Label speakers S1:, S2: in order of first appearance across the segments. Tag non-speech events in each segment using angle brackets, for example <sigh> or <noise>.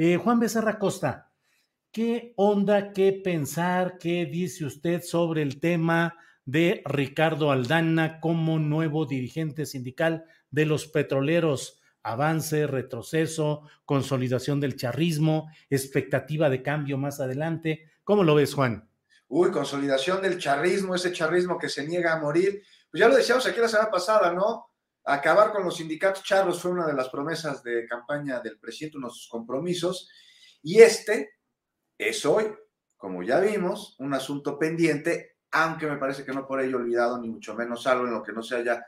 S1: Eh, Juan Becerra Costa, ¿qué onda, qué pensar, qué dice usted sobre el tema de Ricardo Aldana como nuevo dirigente sindical de los petroleros? Avance, retroceso, consolidación del charrismo, expectativa de cambio más adelante. ¿Cómo lo ves, Juan?
S2: Uy, consolidación del charrismo, ese charrismo que se niega a morir. Pues ya lo decíamos aquí la semana pasada, ¿no? Acabar con los sindicatos charros fue una de las promesas de campaña del presidente, uno de sus compromisos. Y este es hoy, como ya vimos, un asunto pendiente, aunque me parece que no por ello olvidado, ni mucho menos algo en lo que no se haya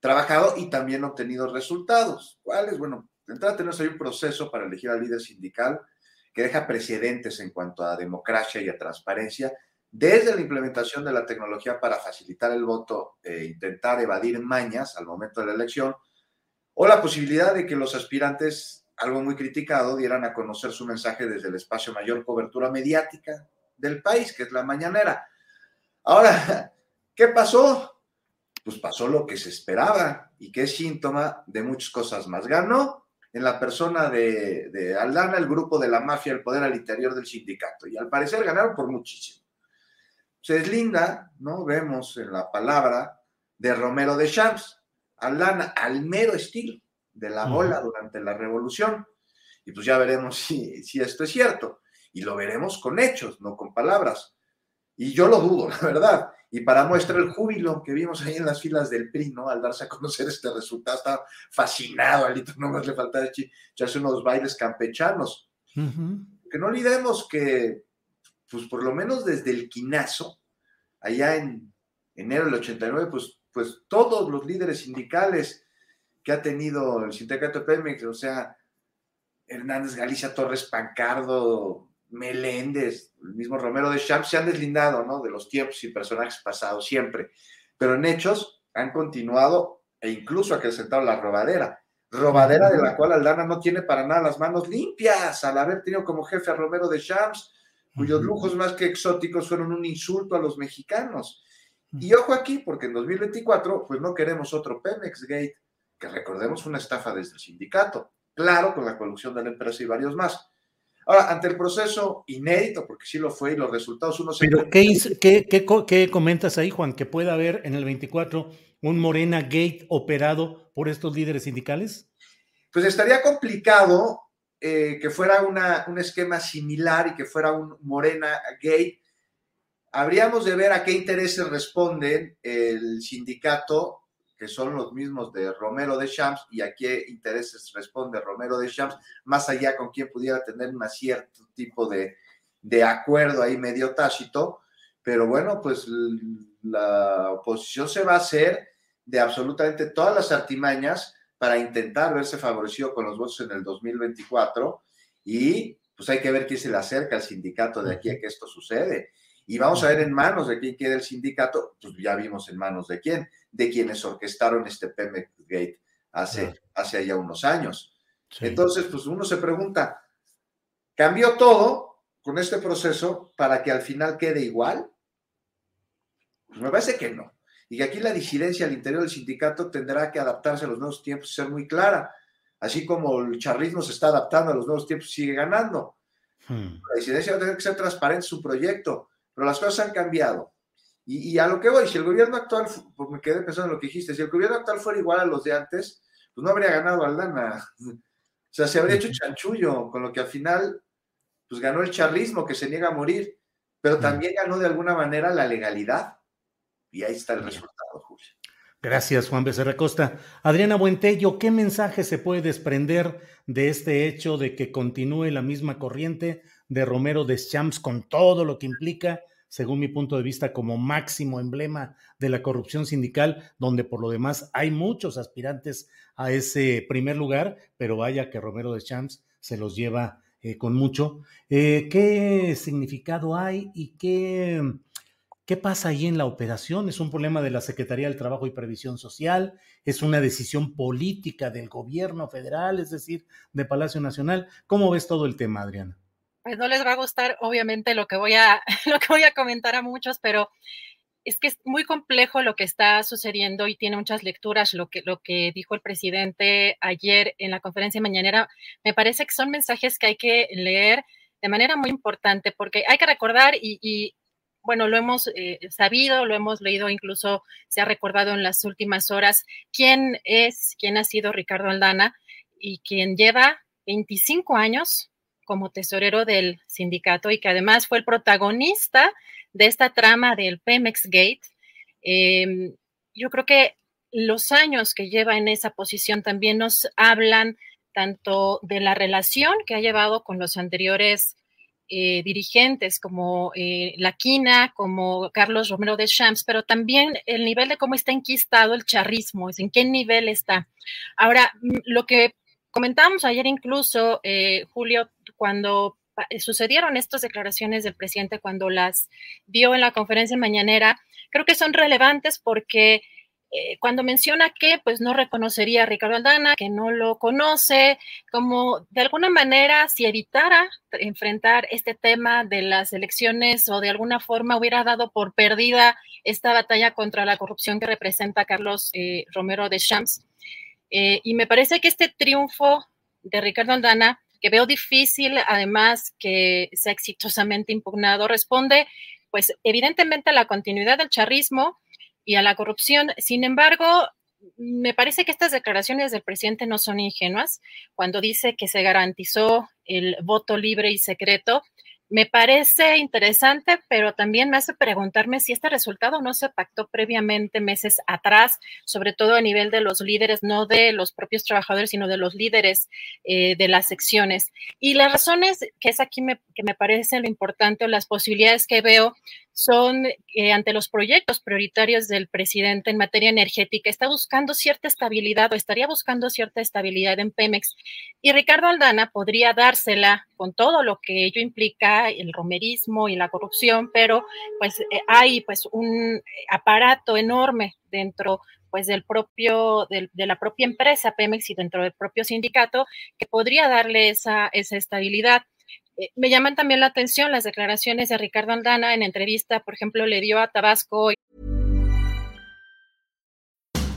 S2: trabajado y también obtenido resultados. ¿Cuáles? Bueno, de entrada tenemos ahí un proceso para elegir al líder sindical que deja precedentes en cuanto a democracia y a transparencia, desde la implementación de la tecnología para facilitar el voto e intentar evadir mañas al momento de la elección, o la posibilidad de que los aspirantes, algo muy criticado, dieran a conocer su mensaje desde el espacio mayor cobertura mediática del país, que es la mañanera. Ahora, <laughs> ¿qué pasó? Pues pasó lo que se esperaba y que es síntoma de muchas cosas más. Ganó en la persona de, de Aldana el grupo de la mafia, el poder al interior del sindicato, y al parecer ganaron por muchísimo se deslinda, ¿no? Vemos en la palabra de Romero de Champs, Aldana al mero estilo de la bola durante la revolución. Y pues ya veremos <laughs> si, si esto es cierto. Y lo veremos con hechos, no con palabras. Y yo lo dudo, <laughs> la verdad. Y para muestra el júbilo que vimos ahí en las filas del PRI, ¿no? Al darse a conocer este resultado, estaba fascinado, Alito, <laughs> no más le faltaba echarse unos bailes campechanos. Que no olvidemos que pues por lo menos desde el quinazo, allá en enero del 89, pues, pues todos los líderes sindicales que ha tenido el sindicato Pemex, o sea, Hernández Galicia Torres Pancardo, Meléndez, el mismo Romero de Champs, se han deslindado, ¿no? De los tiempos y personajes pasados siempre, pero en hechos han continuado e incluso acrecentado la robadera. Robadera de la cual Aldana no tiene para nada las manos limpias al haber tenido como jefe a Romero de Champs, cuyos lujos más que exóticos fueron un insulto a los mexicanos. Y ojo aquí, porque en 2024, pues no queremos otro Pemex Gate, que recordemos una estafa desde el sindicato, claro, con la colusión de la empresa y varios más. Ahora, ante el proceso inédito, porque sí lo fue y los resultados uno se...
S1: Pero ¿qué, qué, qué, qué comentas ahí, Juan? ¿Que pueda haber en el 24 un Morena Gate operado por estos líderes sindicales?
S2: Pues estaría complicado eh, que fuera una, un esquema similar y que fuera un Morena Gate, habríamos de ver a qué intereses responden el sindicato, que son los mismos de Romero de Champs, y a qué intereses responde Romero de Champs, más allá con quien pudiera tener un cierto tipo de, de acuerdo ahí medio tácito. Pero bueno, pues la oposición se va a hacer de absolutamente todas las artimañas para intentar verse favorecido con los votos en el 2024 y pues hay que ver quién se le acerca al sindicato de aquí a que esto sucede. Y vamos a ver en manos de quién queda el sindicato, pues ya vimos en manos de quién, de quienes orquestaron este Pemex Gate hace, hace ya unos años. Entonces, pues uno se pregunta, ¿cambió todo con este proceso para que al final quede igual? Pues me parece que no y que aquí la disidencia al interior del sindicato tendrá que adaptarse a los nuevos tiempos y ser muy clara. Así como el charrismo se está adaptando a los nuevos tiempos, sigue ganando. Hmm. La disidencia va a tener que ser transparente su proyecto, pero las cosas han cambiado. Y, a lo que voy, si el gobierno actual, pues me quedé pensando en lo que dijiste, si el gobierno actual fuera igual a los de antes, pues no habría ganado Aldana. O sea, se habría hecho <laughs> chanchullo, con lo que al final, pues ganó el charlismo que se niega a morir, pero también ganó de alguna manera la legalidad. Y ahí está el resultado, Julio.
S1: Gracias, Juan Becerra Costa. Adriana Buentello, ¿qué mensaje se puede desprender de este hecho de que continúe la misma corriente de Romero Deschamps con todo lo que implica, según mi punto de vista, como máximo emblema de la corrupción sindical, donde por lo demás hay muchos aspirantes a ese primer lugar, pero vaya que Romero Deschamps se los lleva eh, con mucho. Eh, ¿Qué significado hay y qué ¿Qué pasa ahí en la operación? ¿Es un problema de la Secretaría del Trabajo y Previsión Social? ¿Es una decisión política del gobierno federal, es decir, de Palacio Nacional? ¿Cómo ves todo el tema, Adriana?
S3: Pues no les va a gustar, obviamente, lo que voy a, <laughs> lo que voy a comentar a muchos, pero es que es muy complejo lo que está sucediendo y tiene muchas lecturas. Lo que, lo que dijo el presidente ayer en la conferencia mañanera, me parece que son mensajes que hay que leer de manera muy importante, porque hay que recordar, y bueno, lo hemos eh, sabido, lo hemos leído, incluso se ha recordado en las últimas horas quién es, quién ha sido Ricardo Aldana y quien lleva 25 años como tesorero del sindicato y que además fue el protagonista de esta trama del Pemex Gate. Em, yo creo que los años que lleva en esa posición también nos hablan tanto de la relación que ha llevado con los anteriores eh, dirigentes como eh, La Quina, como Carlos Romero de Champs, pero también el nivel de cómo está enquistado el charrismo, es en qué nivel está. Ahora, mm, lo que comentábamos ayer incluso, eh, Julio, cuando sucedieron estas declaraciones del presidente, cuando las dio en la conferencia mañanera, creo que son relevantes porque eh, cuando menciona que pues no reconocería a Ricardo Aldana, que no lo conoce, como de alguna manera si evitara enfrentar este tema de las elecciones o de alguna forma hubiera dado por perdida esta batalla contra la corrupción que representa Carlos eh, Romero de Champs. Eh, y me parece que este triunfo de Ricardo Aldana, que veo difícil además que sea exitosamente impugnado, responde pues evidentemente a la continuidad del charrismo, y a la corrupción. Sin embargo, me parece que estas declaraciones del presidente no son ingenuas cuando dice que se garantizó el voto libre y secreto me parece interesante, pero también me hace preguntarme si este resultado no se pactó previamente meses atrás, sobre todo a nivel de los líderes, no de los propios trabajadores, sino de los líderes eh, de las secciones. Y las razones que es aquí me, que me parece lo importante o las posibilidades que veo son eh, ante los proyectos prioritarios del presidente en materia energética, está buscando cierta estabilidad o estaría buscando cierta estabilidad en Pemex. Y Ricardo Aldana podría dársela con todo lo que ello implica, el romerismo y la corrupción, pero pues eh, hay pues un aparato enorme dentro pues del propio, de la propia empresa Pemex y dentro del propio sindicato que podría darle esa, esa estabilidad. Eh, me llaman también la atención las declaraciones de Ricardo Aldana en entrevista, por ejemplo, le dio a Tabasco.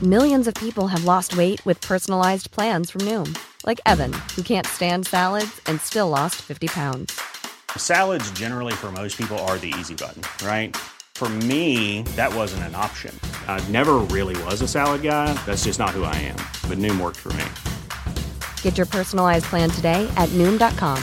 S4: Millions of people have lost weight with personalized plans from Noom, like Evan, who can't stand salads and still lost 50 pounds.
S5: Salads generally for most people are the easy button, right? For me, that wasn't an option. I never really was a salad guy. That's just not who I am. But Noom worked for me.
S4: Get your personalized plan today at Noom.com.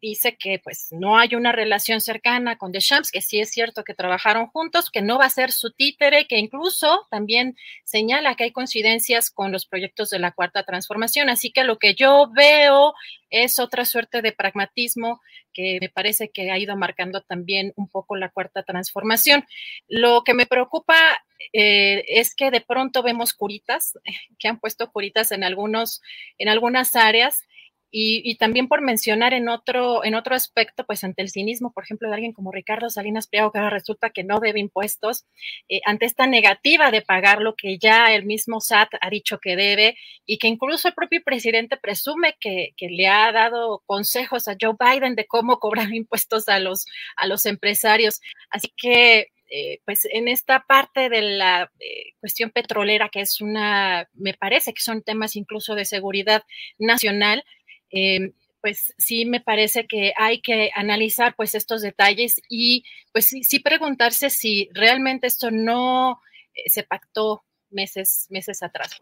S3: dice que pues no hay una relación cercana con Deschamps, que sí es cierto que trabajaron juntos, que no va a ser su títere, que incluso también señala que hay coincidencias con los proyectos de la cuarta transformación. Así que lo que yo veo es otra suerte de pragmatismo que me parece que ha ido marcando también un poco la cuarta transformación. Lo que me preocupa eh, es que de pronto vemos curitas, <laughs> que han puesto curitas en, algunos, en algunas áreas y, también por mencionar en otro, en otro aspecto, pues ante el cinismo, por ejemplo, de alguien como Ricardo Salinas Pliego, que ahora resulta que no debe impuestos, eh, ante esta negativa de pagar lo que ya el mismo SAT ha dicho que debe y que incluso el propio presidente presume que, le ha dado consejos a Joe Biden de cómo cobrar <laughs> impuestos a los, a los empresarios. Así que eh, pues en esta parte de la eh, cuestión petrolera, que es una, me parece que son temas incluso de seguridad nacional, Em, pues sí me parece que hay que analizar pues estos detalles y pues sí, preguntarse si realmente esto no eh, se pactó meses, meses atrás.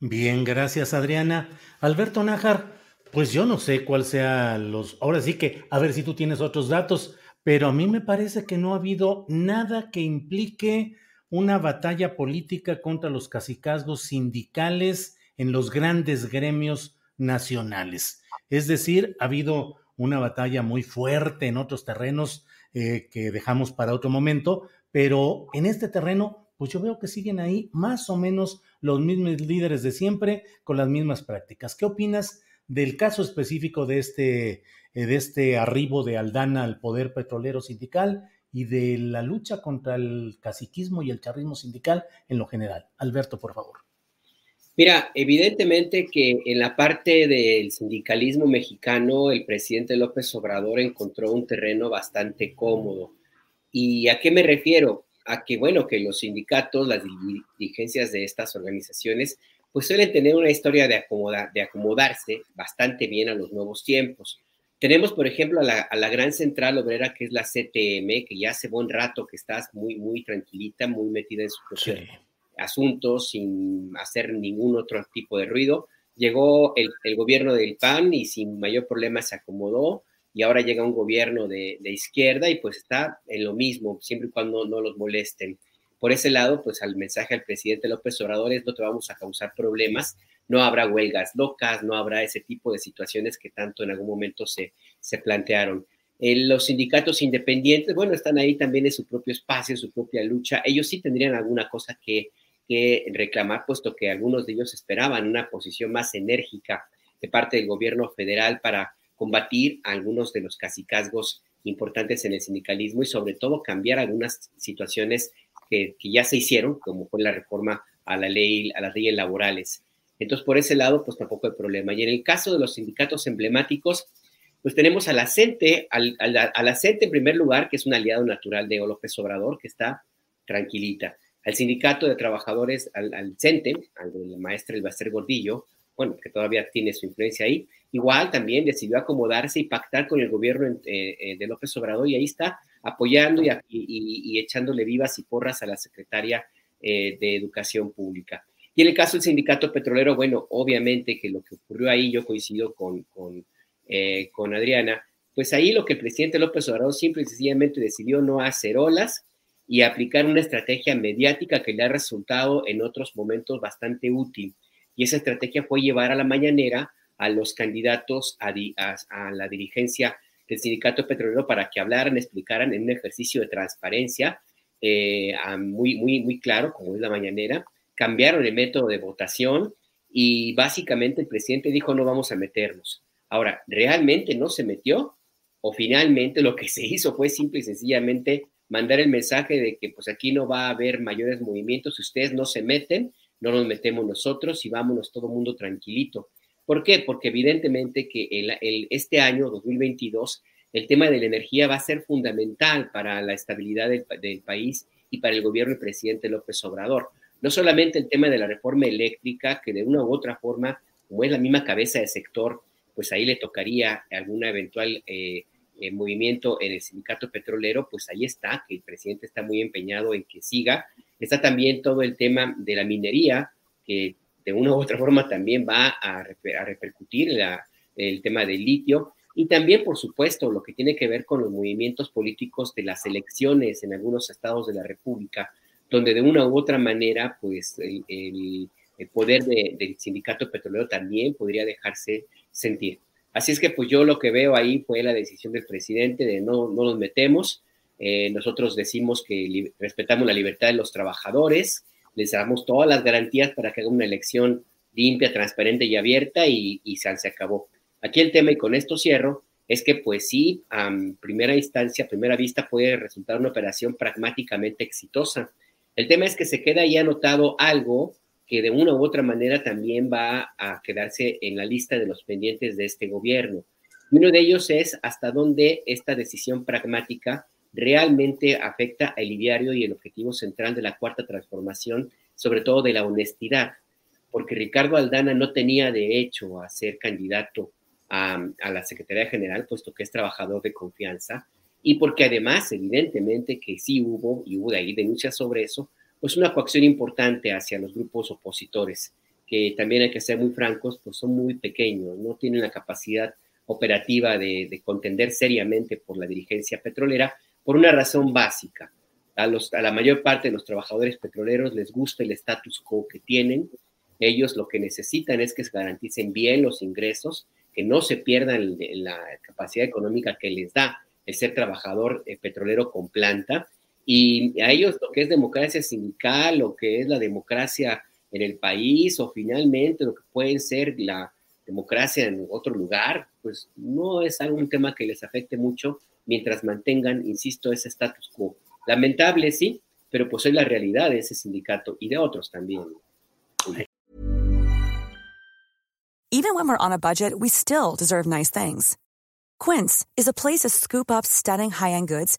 S1: Bien, gracias Adriana. Alberto Nájar, pues yo no sé cuál sea los, ahora sí que, a ver si tú tienes otros datos, pero a mí me parece que no ha habido nada que implique una batalla política contra los cacicazgos sindicales en los grandes gremios nacionales. Es decir, ha habido una batalla muy fuerte en otros terrenos eh, que dejamos para otro momento, pero en este terreno, pues yo veo que siguen ahí más o menos los mismos líderes de siempre con las mismas prácticas. ¿Qué opinas del caso específico de este, eh, de este arribo de Aldana al poder petrolero sindical y de la lucha contra el caciquismo y el charrismo sindical en lo general? Alberto, por favor.
S6: Mira, evidentemente que en la parte del sindicalismo mexicano, el presidente López Obrador encontró un terreno bastante cómodo. ¿Y a qué me refiero? A que, bueno, que los sindicatos, las dirigencias de estas organizaciones, pues suelen tener una historia de, de acomodarse bastante bien a los nuevos tiempos. Tenemos, por ejemplo, a la, gran central obrera que es la CTM, que ya hace buen rato que estás muy, muy tranquilita, muy metida en su proceso asuntos sin hacer ningún otro tipo de ruido. Llegó el, gobierno del PAN y sin mayor problema se acomodó y ahora llega un gobierno de, izquierda y pues está en lo mismo, siempre y cuando no los molesten. Por ese lado, pues al mensaje al presidente López Obrador es no te vamos a causar problemas, no habrá huelgas locas, no habrá ese tipo de situaciones que tanto en algún momento se, se plantearon. los sindicatos independientes, bueno, están ahí también en su propio espacio, en su propia lucha. Ellos sí tendrían alguna cosa que que reclamar, puesto que algunos de ellos esperaban una posición más enérgica de parte del gobierno federal para combatir algunos de los casicazgos importantes en el sindicalismo y sobre todo cambiar algunas situaciones que, ya se hicieron, como fue la reforma a la ley, a las leyes laborales. Entonces, por ese lado, pues tampoco hay problema. Y en el caso de los sindicatos emblemáticos, pues tenemos a la CENTE, al, a en primer lugar, que es un aliado natural de López Obrador, que está tranquilita al sindicato de trabajadores, al, al CENTE, al del maestro Elbaster Gordillo, bueno, que todavía tiene su influencia ahí, igual también decidió acomodarse y pactar con el gobierno eh, eh, de López Obrador y ahí está apoyando y, echándole vivas y porras a la secretaria eh, de Educación Pública. Y en el caso del sindicato petrolero, bueno, obviamente que lo que ocurrió ahí, yo coincido con, con, con Adriana, pues ahí lo que el presidente López Obrador simple y sencillamente decidió no hacer olas, y aplicar una estrategia mediática que le ha resultado en otros momentos bastante útil. Y esa estrategia fue llevar a la mañanera a los candidatos a, la dirigencia del sindicato petrolero para que hablaran, explicaran en un ejercicio de transparencia eh, muy, muy, muy claro, como es la mañanera, cambiaron el método de votación y básicamente el presidente dijo no vamos a meternos. Ahora, ¿realmente no se metió? ¿O finalmente lo que se hizo fue simple y sencillamente mandar el mensaje de que pues aquí no va a haber mayores movimientos, si ustedes no se meten, no nos metemos nosotros y vámonos todo el mundo tranquilito. ¿Por qué? Porque evidentemente que el, este año, 2022, el tema de la energía va a ser fundamental para la estabilidad del, del país y para el gobierno del presidente López Obrador. No solamente el tema de la reforma eléctrica, que de una u otra forma, como es la misma cabeza de sector, pues ahí le tocaría alguna eventual eh, movimiento en el sindicato petrolero, pues ahí está, que el presidente está muy empeñado en que siga. Está también todo el tema de la minería, que de una u otra forma también va a, repercutir el tema del litio. y también, por supuesto, lo que tiene que ver con los movimientos políticos de las elecciones en algunos estados de la República, donde de una u otra manera, pues el, poder del sindicato petrolero también podría dejarse sentir. Así es que pues yo lo que veo ahí fue la decisión del presidente de no, no nos metemos. Eh, nosotros decimos que respetamos la libertad de los trabajadores, les damos todas las garantías para que haga una elección limpia, transparente y abierta y, y se, se acabó. Aquí el tema, y con esto cierro, es que pues sí, a primera instancia, a primera vista puede resultar una operación pragmáticamente exitosa. El tema es que se queda ahí anotado algo que de una u otra manera también va a quedarse en la lista de los pendientes de este gobierno. Uno de ellos es hasta dónde esta decisión pragmática realmente afecta al ideario y el objetivo central de la cuarta transformación, sobre todo de la honestidad, porque Ricardo Aldana no tenía de hecho a ser candidato a, la Secretaría General, puesto que es trabajador de confianza, y porque además, evidentemente, que sí hubo, y hubo ahí denuncias sobre eso, pues una coacción importante hacia los grupos opositores, que también hay que ser muy francos, pues son muy pequeños, no tienen la capacidad operativa de, contender seriamente por la dirigencia petrolera, por una razón básica. A, los, a la mayor parte de los trabajadores petroleros les gusta el status quo que tienen. Ellos lo que necesitan es que se garanticen bien los ingresos, que no se pierdan la capacidad económica que les da el ser trabajador eh, petrolero con planta y a ellos lo que es democracia sindical, lo que es la democracia en el país o finalmente lo que puede ser la democracia en otro lugar, pues no es algún tema que les afecte mucho mientras mantengan, insisto, ese status quo. Lamentable, sí, pero pues es la realidad de ese sindicato y de otros también.
S7: Even when we're on a budget, we still deserve nice things. Quince is a place to scoop up stunning high-end goods